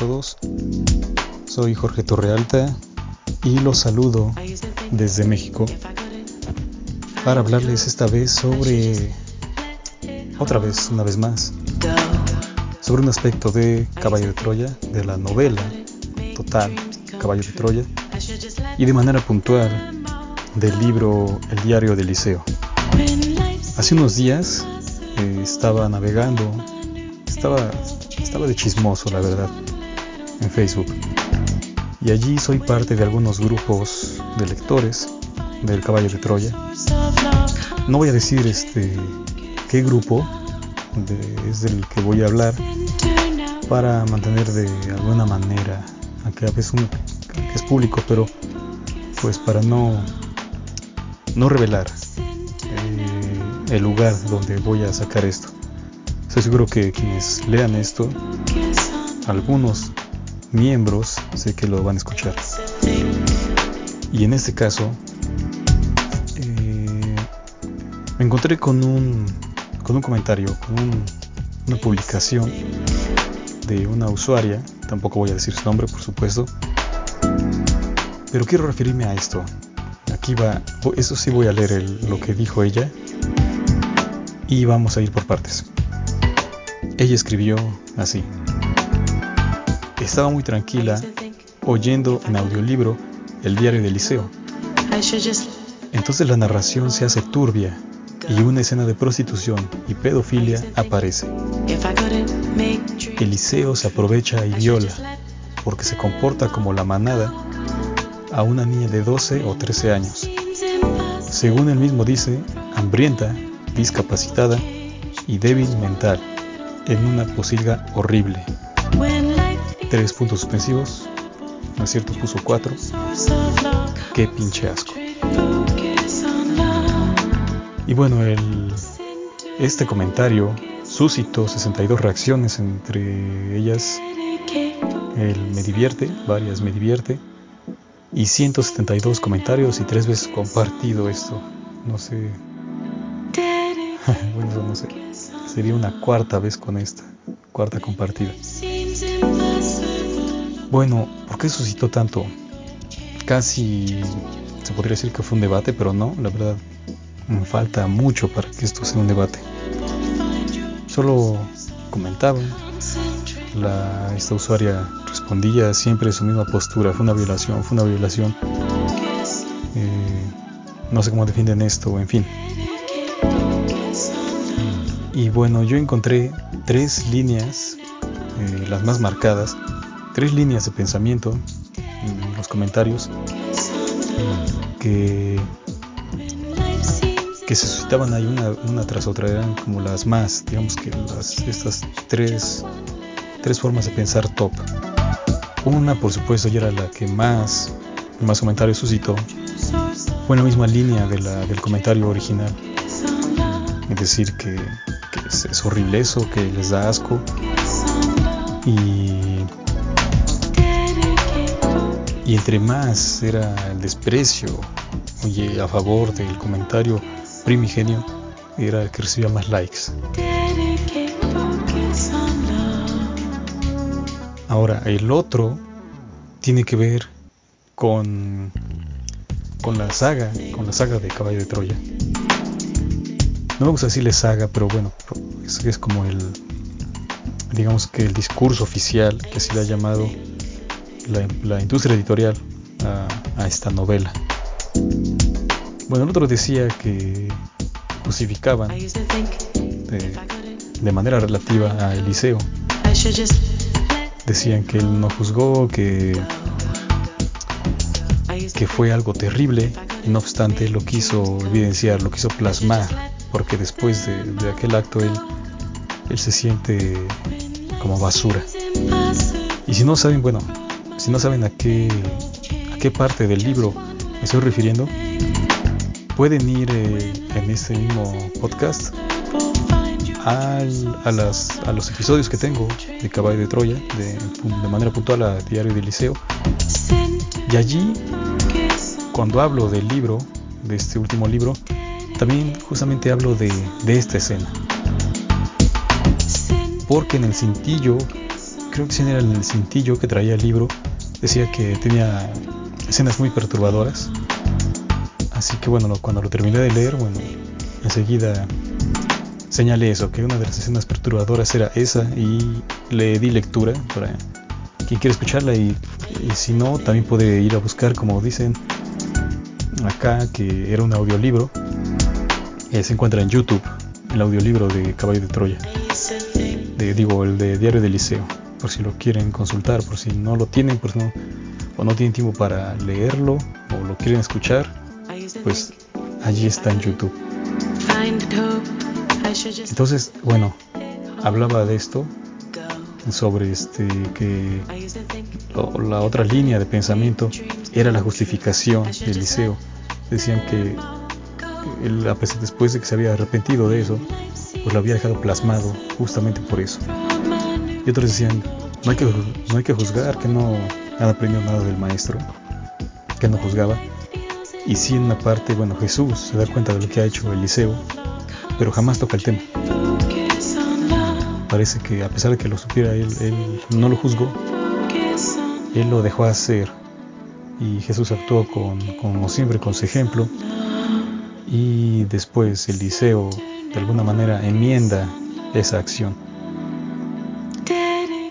Todos, soy Jorge Torrealta y los saludo desde México para hablarles esta vez sobre, otra vez, una vez más, sobre un aspecto de Caballo de Troya, de la novela total Caballo de Troya y de manera puntual del libro El diario del Liceo. Hace unos días eh, estaba navegando, estaba, estaba de chismoso, la verdad, en Facebook. Y allí soy parte de algunos grupos de lectores del Caballo de Troya. No voy a decir este qué grupo es del que voy a hablar para mantener de alguna manera, aunque a veces es público, pero pues para no no revelar eh, el lugar donde voy a sacar esto. Estoy seguro que quienes lean esto, algunos miembros, sé que lo van a escuchar. Y en este caso, eh, me encontré con un, con un comentario, con una publicación de una usuaria, tampoco voy a decir su nombre por supuesto, pero quiero referirme a esto, aquí va, eso sí voy a leer lo que dijo ella y vamos a ir por partes. Ella escribió así. Estaba muy tranquila oyendo en audiolibro el diario del liceo. Entonces la narración se hace turbia y una escena de prostitución y pedofilia aparece. Eliseo se aprovecha y viola porque se comporta como la manada a una niña de 12 o 13 años. Según él mismo dice, hambrienta, discapacitada y débil mental, en una posilga horrible. Tres puntos suspensivos, no es cierto, puso cuatro. Qué pinche asco. Y bueno, el, este comentario suscitó 62 reacciones, entre ellas el me divierte, varias me divierte, y 172 comentarios y tres veces compartido esto. No sé. bueno, no sé. Sería una cuarta vez con esta. Cuarta compartida. Bueno, ¿por qué suscitó tanto? Casi se podría decir que fue un debate, pero no, la verdad me falta mucho para que esto sea un debate. Solo comentaban. La, esta usuaria respondía siempre su misma postura, fue una violación, fue una violación. Eh, no sé cómo defienden esto, en fin. Y bueno, yo encontré tres líneas, eh, las más marcadas, tres líneas de pensamiento en los comentarios que, que se suscitaban ahí una, tras otra, eran como las más, digamos que las, estas tres, tres formas de pensar top. Una, por supuesto, ya era la que más, más comentarios suscitó. Fue en la misma línea del comentario original. Es decir, que, es, horrible eso, que les da asco. Y, y entre más era el desprecio oye, a favor del comentario primigenio, era el que recibía más likes. Ahora, el otro tiene que ver con, con la saga, con la saga de Caballo de Troya. No me gusta decirle saga, pero bueno, es, es como el, digamos que el discurso oficial que se le ha llamado la, industria editorial a, esta novela. Bueno, el otro decía que justificaban de, de manera relativa a Eliseo decían que él no juzgó, que, que fue algo terrible, y no obstante lo quiso evidenciar, lo quiso plasmar, porque después de, aquel acto él, él se siente como basura. Y si no saben, bueno, si no saben a qué, a qué parte del libro me estoy refiriendo, pueden ir eh, en este mismo podcast a, las, a los episodios que tengo de Caballo de Troya, de, de manera puntual a Diario del Liceo. Y allí, cuando hablo del libro, de este último libro, también justamente hablo de, de esta escena. Porque en el cintillo creo que si era el cintillo que traía el libro, decía que tenía escenas muy perturbadoras. Así que bueno, cuando lo terminé de leer, bueno, enseguida señalé eso, que una de las escenas perturbadoras era esa y le di lectura para quien quiera escucharla y, si no, también puede ir a buscar, como dicen acá, que era un audiolibro. Eh, se encuentra en YouTube, el audiolibro de Caballo de Troya. De, digo, el de Diario del Liceo, por si lo quieren consultar, por si no lo tienen, pues no, o no tienen tiempo para leerlo, o lo quieren escuchar, pues allí está en YouTube. Entonces, bueno, hablaba de esto sobre este que la otra línea de pensamiento era la justificación del liceo. Decían que él, después de que se había arrepentido de eso, pues lo había dejado plasmado justamente por eso. Y otros decían, no hay que, no hay que juzgar, que no han aprendido nada del maestro, que no juzgaba. Y sí en una parte, bueno, Jesús se da cuenta de lo que ha hecho Eliseo, pero jamás toca el tema. Parece que a pesar de que lo supiera, él, no lo juzgó, él lo dejó hacer. Y Jesús actuó con, como siempre con su ejemplo. Y después Eliseo, de alguna manera, enmienda esa acción.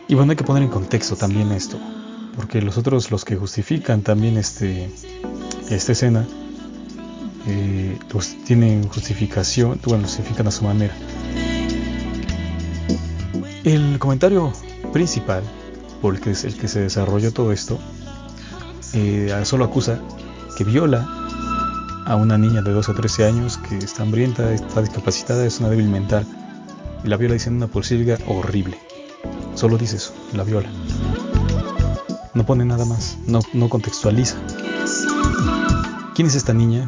Y bueno, hay que poner en contexto también esto, porque los otros, los que justifican también este, esta escena, eh, pues tienen justificación, bueno, justifican a su manera. El comentario principal, por el que es el que se desarrolló todo esto, eh, solo acusa que viola a una niña de 12 o 13 años que está hambrienta, está discapacitada, es una débil mental. Y la viola diciendo una porcilga horrible. Solo dice eso, la viola. No pone nada más, no, contextualiza. ¿Quién es esta niña?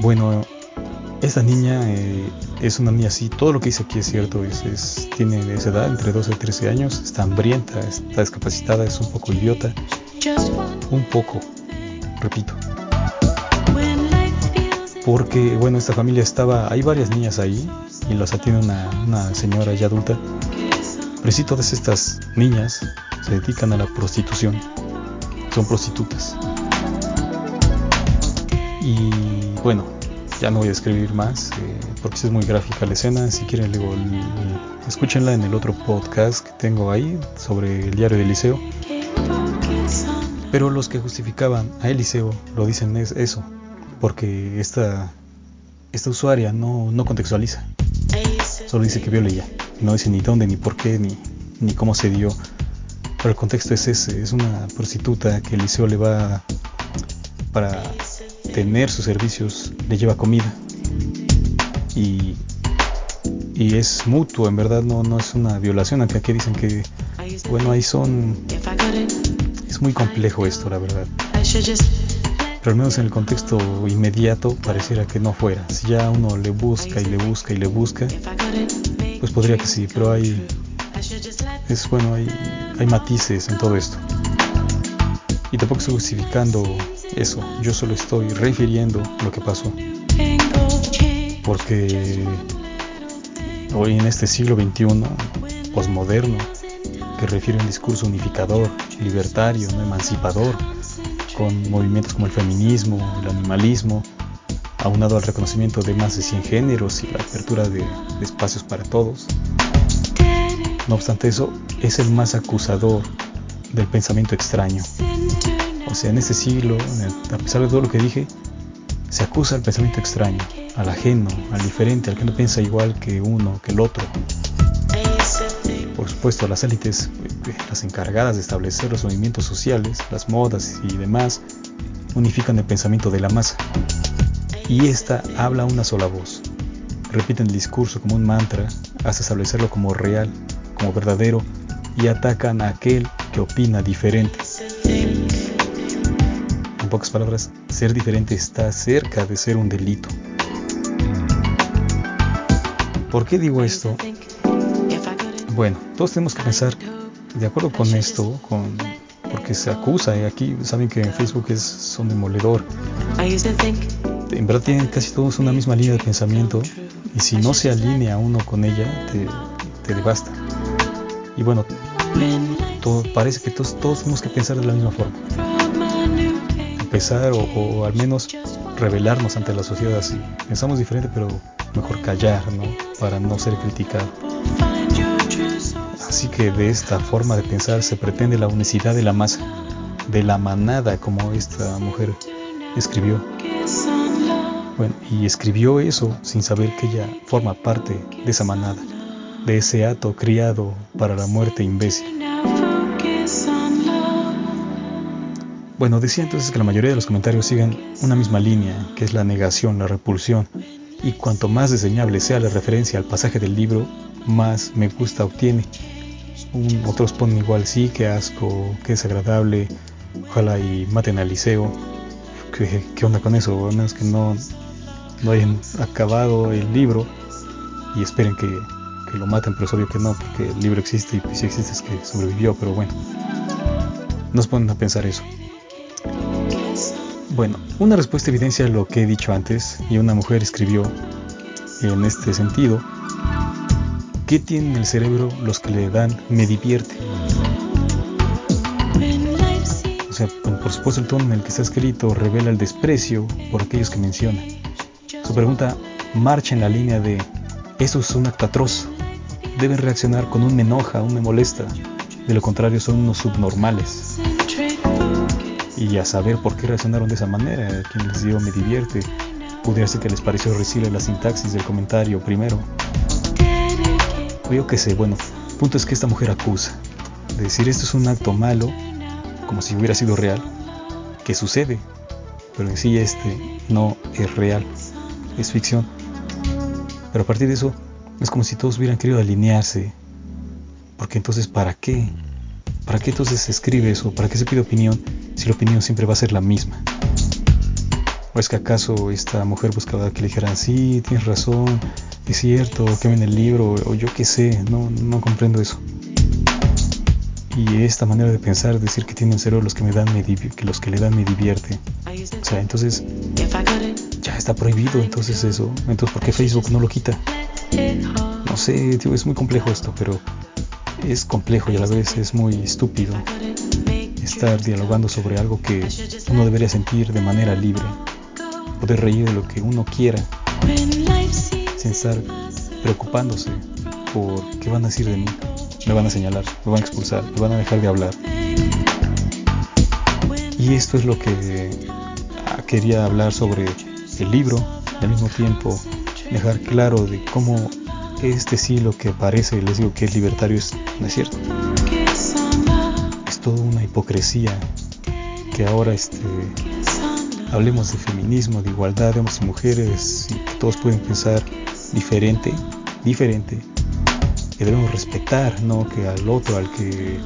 Bueno, esta niña eh, es una niña así, todo lo que dice aquí es cierto, es, tiene esa edad, entre 12 y 13 años, está hambrienta, está discapacitada, es un poco idiota, un poco, repito. Porque, bueno, esta familia estaba, hay varias niñas ahí y las atiende una, una señora ya adulta. Pero sí, todas estas niñas se dedican a la prostitución, son prostitutas. Y bueno, ya no voy a escribir más eh, porque es muy gráfica la escena. Si quieren, luego escúchenla en el otro podcast que tengo ahí sobre el diario de Eliseo. Pero los que justificaban a Eliseo lo dicen es eso, porque esta, esta usuaria no, no contextualiza. Solo dice que vio ya. No dice ni dónde, ni por qué, ni, ni cómo se dio. Pero el contexto es ese, es una prostituta que Eliseo le va para tener sus servicios le lleva comida. Y, y es mutuo, en verdad no, no es una violación, aunque aquí dicen que, bueno, ahí son... Es muy complejo esto, la verdad. Pero al menos en el contexto inmediato pareciera que no fuera. Si ya uno le busca y le busca y le busca, pues podría que sí, pero hay... Es bueno, hay, hay matices en todo esto. Y tampoco estoy justificando eso, yo solo estoy refiriendo lo que pasó. Porque hoy en este siglo XXI, posmoderno, que refiere a un discurso unificador, libertario, no emancipador, con movimientos como el feminismo, el animalismo, aunado al reconocimiento de más de 100 géneros y la apertura de, espacios para todos. No obstante eso, es el más acusador del pensamiento extraño. O sea, en este siglo, a pesar de todo lo que dije, se acusa al pensamiento extraño, al ajeno, al diferente, al que no piensa igual que uno, que el otro. Supuesto, las élites, eh, las encargadas de establecer los movimientos sociales, las modas y demás, unifican el pensamiento de la masa. Y esta habla una sola voz. Repiten el discurso como un mantra hasta establecerlo como real, como verdadero, y atacan a aquel que opina diferente pocas palabras, ser diferente está cerca de ser un delito. ¿Por qué digo esto? Bueno, todos tenemos que pensar de acuerdo con esto, con, porque se acusa, y aquí saben que en Facebook es, son demoledor. En verdad tienen casi todos una misma línea de pensamiento y si no se alinea uno con ella, te, te devasta. Y bueno, parece que todos, todos tenemos que pensar de la misma forma. Empezar o, al menos revelarnos ante la sociedad así. Pensamos diferente, pero mejor callar, ¿no? Para no ser criticado. Así que de esta forma de pensar se pretende la unicidad de la masa, de la manada, como esta mujer escribió. Bueno, y escribió eso sin saber que ella forma parte de esa manada, de ese hato criado para la muerte imbécil. Bueno, decía entonces que la mayoría de los comentarios siguen una misma línea, que es la negación, la repulsión, y cuanto más diseñable sea la referencia al pasaje del libro, más me gusta obtiene. Otros ponen igual, sí, que asco, que desagradable, ojalá y maten al liceo. ¿Qué, onda con eso? Bueno, es que no, no hayan acabado el libro y esperen que, que, lo maten, pero es obvio que no, porque el libro existe y si existe es que sobrevivió, pero bueno, nos ponen a pensar eso. Bueno, una respuesta evidencia lo que he dicho antes y una mujer escribió en este sentido. ¿Qué tienen en el cerebro los que le dan me divierte? O sea, por supuesto el tono en el que está escrito revela el desprecio por aquellos que menciona. Su pregunta marcha en la línea de eso es un acto atroz. Deben reaccionar con un me enoja, un me molesta. De lo contrario son unos subnormales y a saber por qué reaccionaron de esa manera. Quien les dio me divierte. Pudiera ser que les pareció recible la sintaxis del comentario primero. O yo qué sé, bueno, el punto es que esta mujer acusa. De decir esto es un acto malo, como si hubiera sido real, que sucede, pero en sí este no es real, es ficción. Pero a partir de eso, es como si todos hubieran querido alinearse. Porque entonces, ¿para qué? ¿Para qué entonces se escribe eso? ¿Para qué se pide opinión si la opinión siempre va a ser la misma? ¿O es que acaso esta mujer buscaba que le dijeran, sí, tienes razón, es cierto, que ven el libro, o yo qué sé, no, no comprendo eso. Y esta manera de pensar, decir que tienen cero los que me dan que los que le dan me divierte. O sea, entonces ya está prohibido entonces eso. Entonces, ¿por qué Facebook no lo quita? No sé, es muy complejo esto, pero es complejo y a la vez es muy estúpido estar dialogando sobre algo que uno debería sentir de manera libre, poder reír de lo que uno quiera, sin estar preocupándose por qué van a decir de mí, me van a señalar, me van a expulsar, me van a dejar de hablar. Y esto es lo que ah, quería hablar sobre el libro y al mismo tiempo dejar claro de cómo este sí lo que parece, les digo que es libertario, es, no es cierto. Es toda una hipocresía que ahora este, hablemos de feminismo, de igualdad de hombres y mujeres, y que todos pueden pensar diferente, diferente, que debemos respetar, ¿no? Que al otro, al que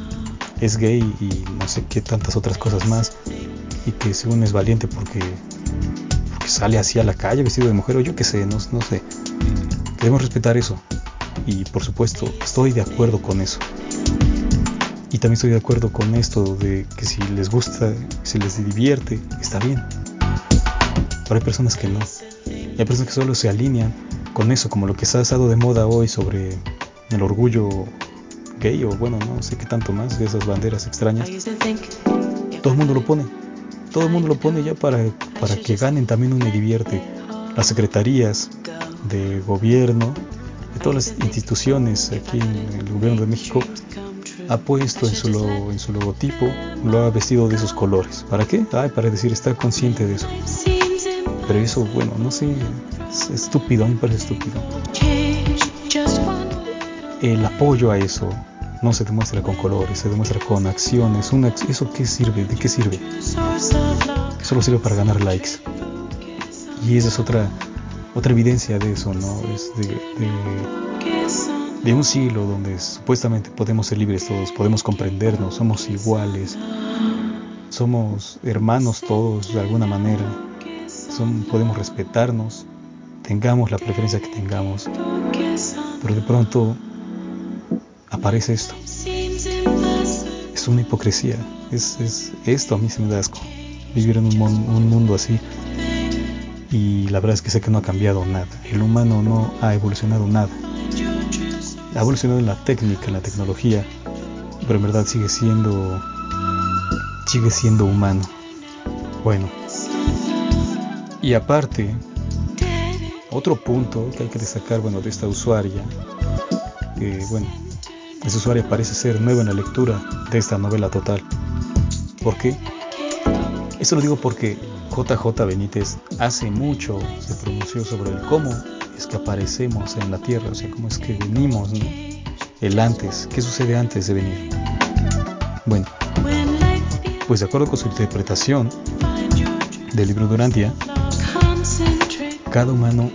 es gay y no sé qué tantas otras cosas más, y que según es valiente porque, porque sale así a la calle vestido de mujer, o yo qué sé, no, no sé. Debemos respetar eso. Y por supuesto, estoy de acuerdo con eso. Y también estoy de acuerdo con esto de que si les gusta, si les divierte, está bien. Pero hay personas que no. Hay personas que solo se alinean con eso, como lo que se ha estado de moda hoy sobre el orgullo gay o bueno, no sé qué tanto más de esas banderas extrañas. Todo el mundo lo pone. Todo el mundo lo pone ya para, para que ganen también un divierte. Las secretarías, de gobierno, de todas las instituciones aquí en el gobierno de México, ha puesto en su, en su logotipo, lo ha vestido de esos colores. ¿Para qué? para decir, estar consciente de eso. Pero eso, bueno, no sé, es estúpido, me parece estúpido. El apoyo a eso no se demuestra con colores, se demuestra con acciones. ¿Eso qué sirve? ¿De qué sirve? Solo sirve para ganar likes. Y esa es otra otra evidencia de eso, ¿no? Es de, de, un siglo donde supuestamente podemos ser libres todos, podemos comprendernos, somos iguales, somos hermanos todos de alguna manera, podemos respetarnos, tengamos la preferencia que tengamos, pero de pronto aparece esto. Es una hipocresía, es, es esto a mí se me da asco, vivir en un, un mundo así y la verdad es que sé que no ha cambiado nada. El humano no ha evolucionado nada. Ha evolucionado en la técnica, en la tecnología, pero en verdad sigue siendo sigue siendo humano. Bueno, y aparte, otro punto que hay que destacar, bueno, de esta usuaria, que bueno, esa usuaria parece ser nueva en la lectura de esta novela total. ¿Por qué? Eso lo digo porque JJ Benítez hace mucho se pronunció sobre el cómo es que aparecemos en la Tierra, o sea, cómo es que venimos, ¿no? El antes, ¿qué sucede antes de venir? Bueno, pues de acuerdo con su interpretación del libro Durantia, cada humano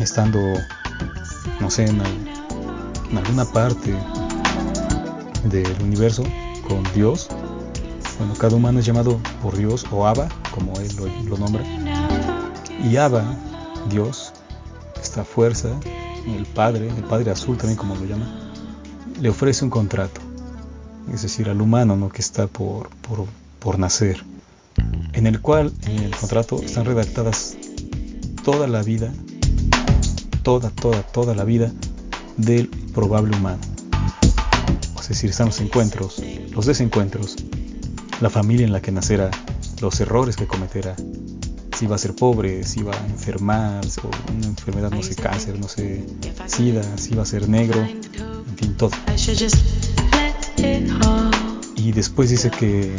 estando, no sé, en, alguna parte del universo con Dios, bueno, cada humano es llamado por Dios o Abba, como él lo, nombra, y Abba, Dios, esta fuerza, el Padre, el Padre Azul también como lo llama, le ofrece un contrato, es decir, al humano ¿no? que está por, por, por nacer, en el cual en el contrato están redactadas toda la vida, toda, toda, toda la vida del probable humano. Es decir, están los encuentros, los desencuentros, la familia en la que nacerá, los errores que cometerá, si va a ser pobre, si va a enfermar, o una enfermedad, no sé, cáncer, no sé, sida, si va a ser negro, en fin, todo. Y después dice que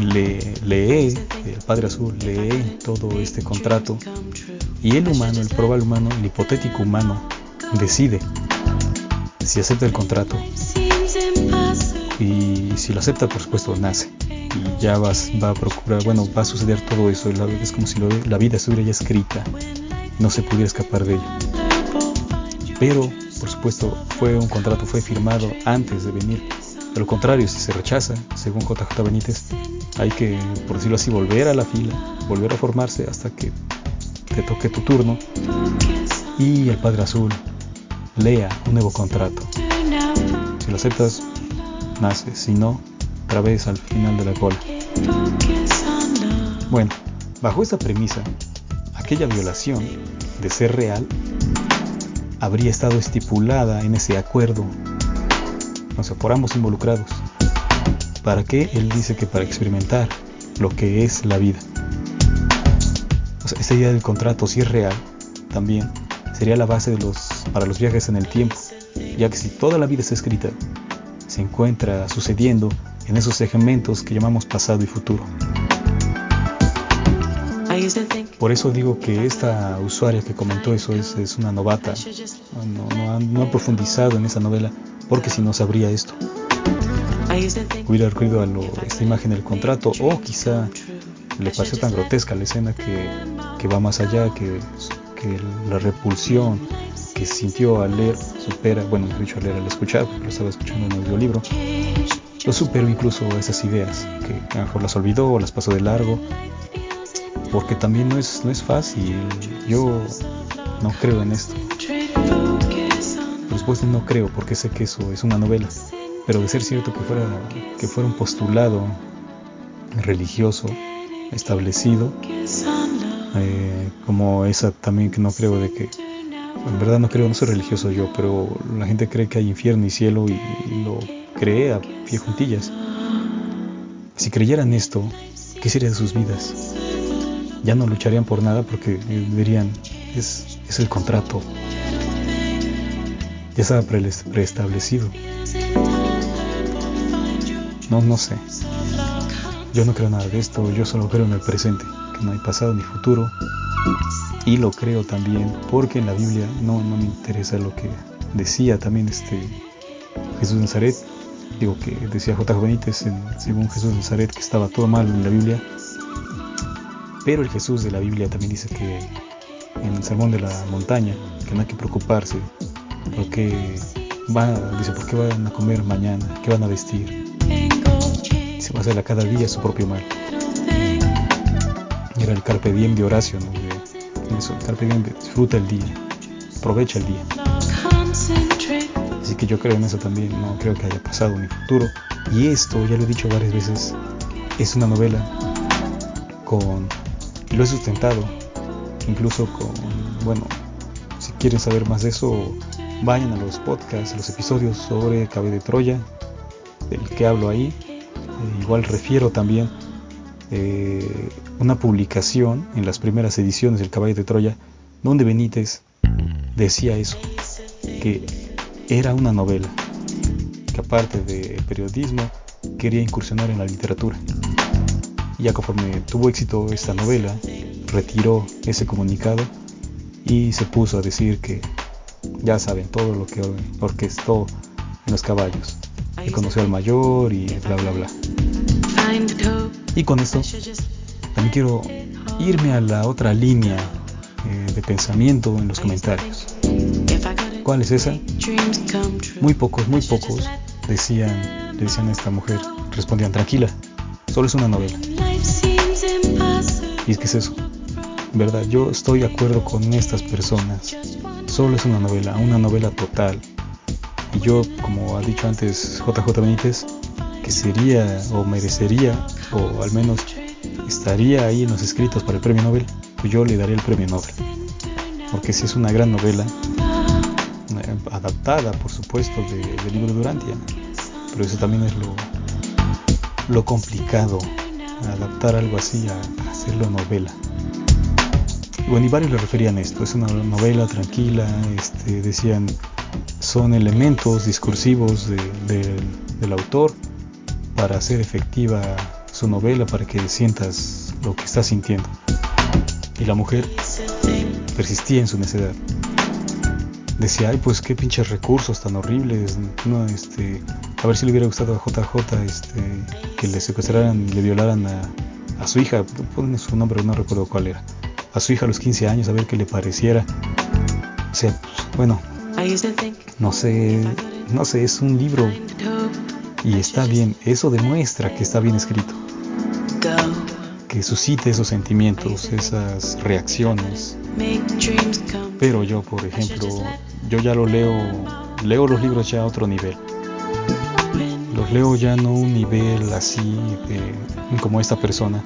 le, lee, el Padre Azul lee todo este contrato y el humano, el probable humano, el hipotético humano, decide si acepta el contrato y si lo acepta, por supuesto, nace y ya va a procurar, bueno, va a suceder todo eso. Es como si la vida estuviera ya escrita, no se pudiera escapar de ella. Pero, por supuesto, fue un contrato, fue firmado antes de venir. De lo contrario, si se rechaza, según JJ Benítez, hay que, por decirlo así, volver a la fila, volver a formarse hasta que te toque tu turno y el Padre Azul lea un nuevo contrato. Si lo aceptas, nace, si no, otra al final de la cola. Bueno, bajo esta premisa, aquella violación, de ser real, habría estado estipulada en ese acuerdo, o sea, por ambos involucrados. ¿Para qué? Él dice que para experimentar lo que es la vida. Esta idea del contrato, si es real, también sería la base de los, para los viajes en el tiempo, ya que si toda la vida está escrita, se encuentra sucediendo en esos segmentos que llamamos pasado y futuro. Por eso digo que esta usuaria que comentó eso es, una novata, no, ha, profundizado en esa novela, porque si no sabría esto. Hubiera recurrido a esta imagen del contrato, o quizá le pareció tan grotesca la escena que, va más allá, que, que la repulsión que sintió al leer supera, bueno, he dicho al leer al escuchar, porque lo estaba escuchando en un audiolibro, lo superó incluso esas ideas, que a lo mejor las olvidó o las pasó de largo, porque también no es, no es fácil, yo no creo en esto. Después no creo, porque sé que eso es una novela, pero de ser cierto que fuera, que fuera un postulado religioso establecido, eh, como esa también que no creo de que en verdad no creo, no soy religioso yo, pero la gente cree que hay infierno y cielo y, lo cree a pie juntillas. Si creyeran esto, ¿qué sería de sus vidas? Ya no lucharían por nada porque dirían, es, es el contrato. Ya estaba preestablecido. No, no sé. Yo no creo nada de esto, yo solo creo en el presente, no hay pasado ni futuro, y lo creo también porque en la Biblia no, no me interesa lo que decía también este Jesús de Nazaret. Digo que decía J. Benítez en, según Jesús de Nazaret que estaba todo mal en la Biblia. Pero el Jesús de la Biblia también dice que en el sermón de la montaña que no hay que preocuparse porque van, dice, ¿por qué van a comer mañana? ¿Qué van a vestir? Se va a hacer a cada día su propio mal. El carpe diem de Horacio, ¿no? eso, carpe diem, disfruta el día, aprovecha el día. Así que yo creo en eso también, no creo que haya pasado ni futuro. Y esto, ya lo he dicho varias veces, es una novela con, lo he sustentado, incluso con, bueno, si quieren saber más de eso, vayan a los podcasts, los episodios sobre Caballo de Troya, del que hablo ahí. Eh, igual refiero también eh, una publicación en las primeras ediciones del Caballo de Troya, donde Benítez decía eso, que era una novela, que aparte de periodismo, quería incursionar en la literatura. Y ya conforme tuvo éxito esta novela, retiró ese comunicado y se puso a decir que ya saben todo lo que orquestó en los caballos, que conoció al mayor y bla bla bla. Y con esto también quiero irme a la otra línea eh, de pensamiento en los comentarios. ¿Cuál es esa? Muy pocos, muy pocos decían, decían a esta mujer, respondían tranquila, solo es una novela. ¿Y es que es eso? ¿Verdad? Yo estoy de acuerdo con estas personas. Solo es una novela, una novela total. Y yo, como ha dicho antes JJ Benítez, que sería o merecería, o al menos estaría ahí en los escritos para el premio Nobel, pues yo le daría el premio Nobel. Porque si es una gran novela, eh, adaptada por supuesto del libro de Durantia, pero eso también es lo, lo complicado, adaptar algo así a, hacerlo novela. Bueno, y varios le referían a esto, es una novela tranquila, este, decían, son elementos discursivos del autor para hacer efectiva su novela, para que sientas lo que está sintiendo. Y la mujer persistía en su necedad. Decía, ay, pues qué pinches recursos tan horribles, no, este, a ver si le hubiera gustado a JJ este, que le secuestraran y le violaran a, su hija, ponen su nombre, no recuerdo cuál era, a su hija a los 15 años, a ver qué le pareciera. O sea, bueno, no sé, no sé, es un libro y está bien, eso demuestra que está bien escrito, que suscite esos sentimientos, esas reacciones. Pero yo, por ejemplo, yo ya lo leo, leo los libros ya a otro nivel. Los leo ya no un nivel así como esta persona,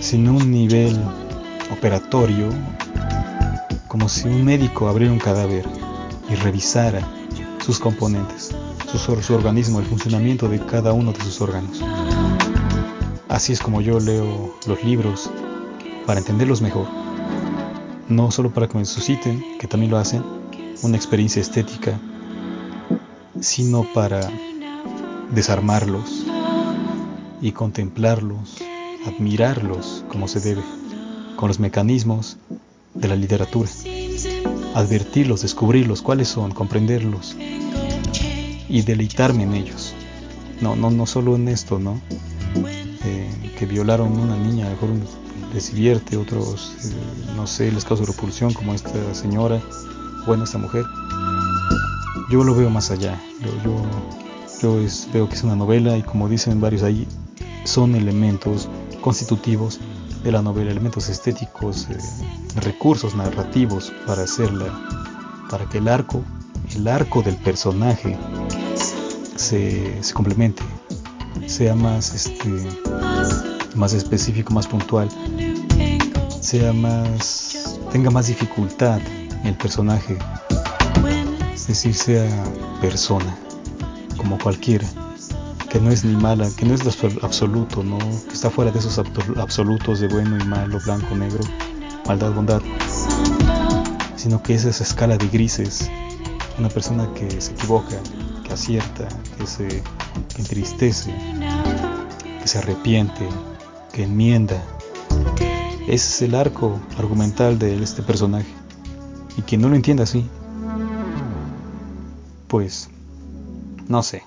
sino un nivel operatorio, como si un médico abriera un cadáver y revisara sus componentes, su, organismo, el funcionamiento de cada uno de sus órganos. Así es como yo leo los libros, para entenderlos mejor, no solo para que me susciten, que también lo hacen, una experiencia estética, sino para desarmarlos y contemplarlos, admirarlos como se debe, con los mecanismos de la literatura, advertirlos, descubrirlos, cuáles son, comprenderlos y deleitarme en ellos. No, no, no solo en esto, ¿no? Eh, que violaron una niña, a lo mejor les divierte, otros, eh, no sé, les causa repulsión, como esta señora, bueno, esta mujer. Yo lo veo más allá. yo yo veo que es una novela y como dicen varios ahí, son elementos constitutivos de la novela, elementos estéticos, eh, recursos narrativos para hacerla, para que el arco, el arco del personaje se, complemente, sea más, este, más específico, más puntual, sea más, tenga más dificultad el personaje, es decir, sea persona como cualquiera, que no es ni mala, que no es absoluto, ¿no? que está fuera de esos absolutos de bueno y malo, blanco, negro, maldad, bondad, sino que es esa escala de grises, una persona que se equivoca, que acierta, que se entristece, que se arrepiente, que enmienda. Ese es el arco argumental de este personaje. Y quien no lo entienda así, pues no sé.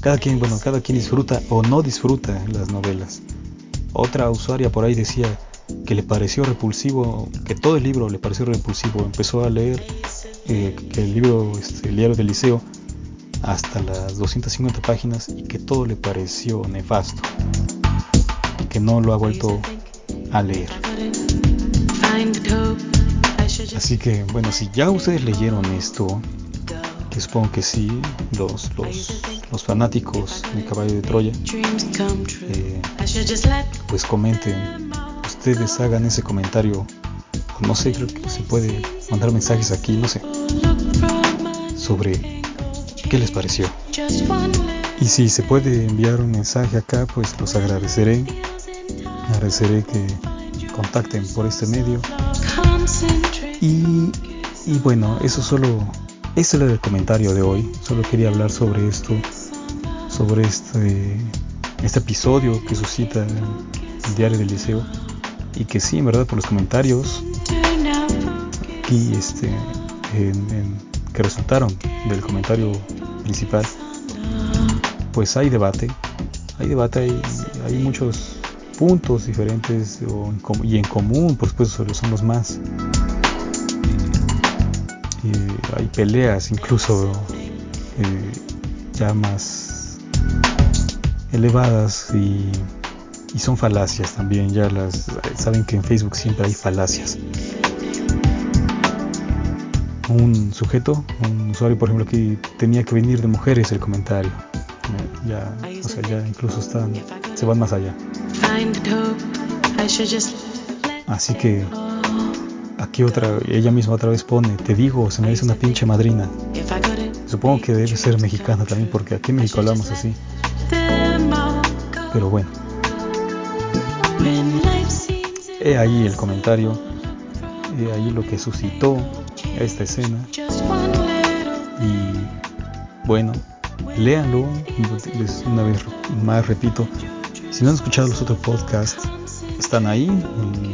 Cada quien, bueno, cada quien disfruta o no disfruta las novelas. Otra usuaria por ahí decía que le pareció repulsivo, que todo el libro le pareció repulsivo. Empezó a leer eh, que el libro, este, el diario del liceo, hasta las 250 páginas y que todo le pareció nefasto. Que no lo ha vuelto a leer. Así que, bueno, si ya ustedes leyeron esto, supongo que sí, los, los, fanáticos de Caballo de Troya, eh, pues comenten, ustedes hagan ese comentario, no sé, creo que se puede mandar mensajes aquí, no sé, sobre qué les pareció. Y si se puede enviar un mensaje acá, pues los agradeceré. Agradeceré que contacten por este medio. Y, y bueno, eso solo, ese era el comentario de hoy. Solo quería hablar sobre esto, sobre este, este episodio que suscita el diario del liceo. Y que sí, en verdad, por los comentarios aquí este, que resultaron del comentario principal, pues hay debate, hay debate, hay, hay muchos puntos diferentes y en común, por supuesto, son los más. hay peleas incluso eh, ya más elevadas y, y son falacias también, ya las saben que en Facebook siempre hay falacias un sujeto, un usuario por ejemplo que tenía que venir de mujeres el comentario ya, o sea, ya incluso están, se van más allá. Así que aquí otra, ella misma otra vez pone, te digo, se me dice una pinche madrina. Supongo que debe ser mexicana también porque aquí en México hablamos así. Pero bueno. He ahí el comentario, he ahí lo que suscitó esta escena. Y bueno, léanlo. una vez más repito, si no han escuchado los otros podcasts, están ahí.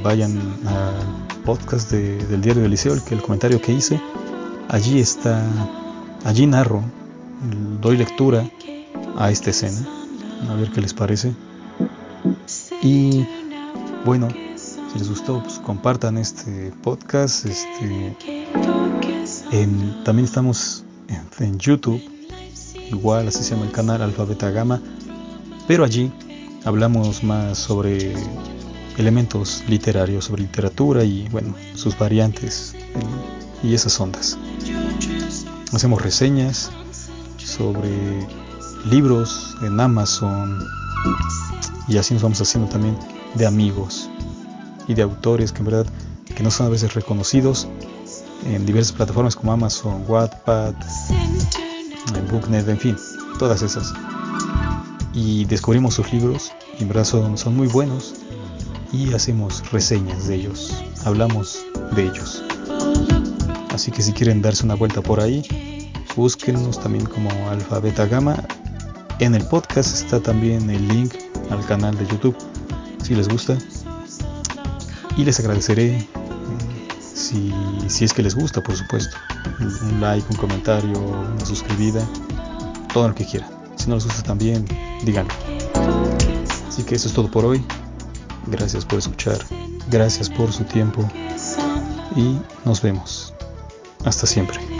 Vayan al podcast del diario del liceo, el, el comentario que hice. Allí está, allí narro, doy lectura a esta escena. A ver qué les parece. Y bueno, si les gustó, pues compartan este podcast. Este, también estamos en YouTube igual así se llama el canal Alfabeta Gama, pero allí hablamos más sobre elementos literarios, sobre literatura y bueno, sus variantes y esas ondas. Hacemos reseñas sobre libros en Amazon y así nos vamos haciendo también de amigos y de autores que en verdad que no son a veces reconocidos en diversas plataformas como Amazon, Wattpad, Booknet, en fin, todas esas. Y descubrimos sus libros, y en verdad son, son muy buenos, y hacemos reseñas de ellos, hablamos de ellos. Así que si quieren darse una vuelta por ahí, búsquenos también como Alfa Beta Gamma. En el podcast está también el link al canal de YouTube, si les gusta. Y les agradeceré eh, si, si es que les gusta, por supuesto un like, un comentario, una suscribida, todo lo que quieran. Si no les gusta también, díganlo. Así que eso es todo por hoy. Gracias por escuchar. Gracias por su tiempo. Y nos vemos. Hasta siempre.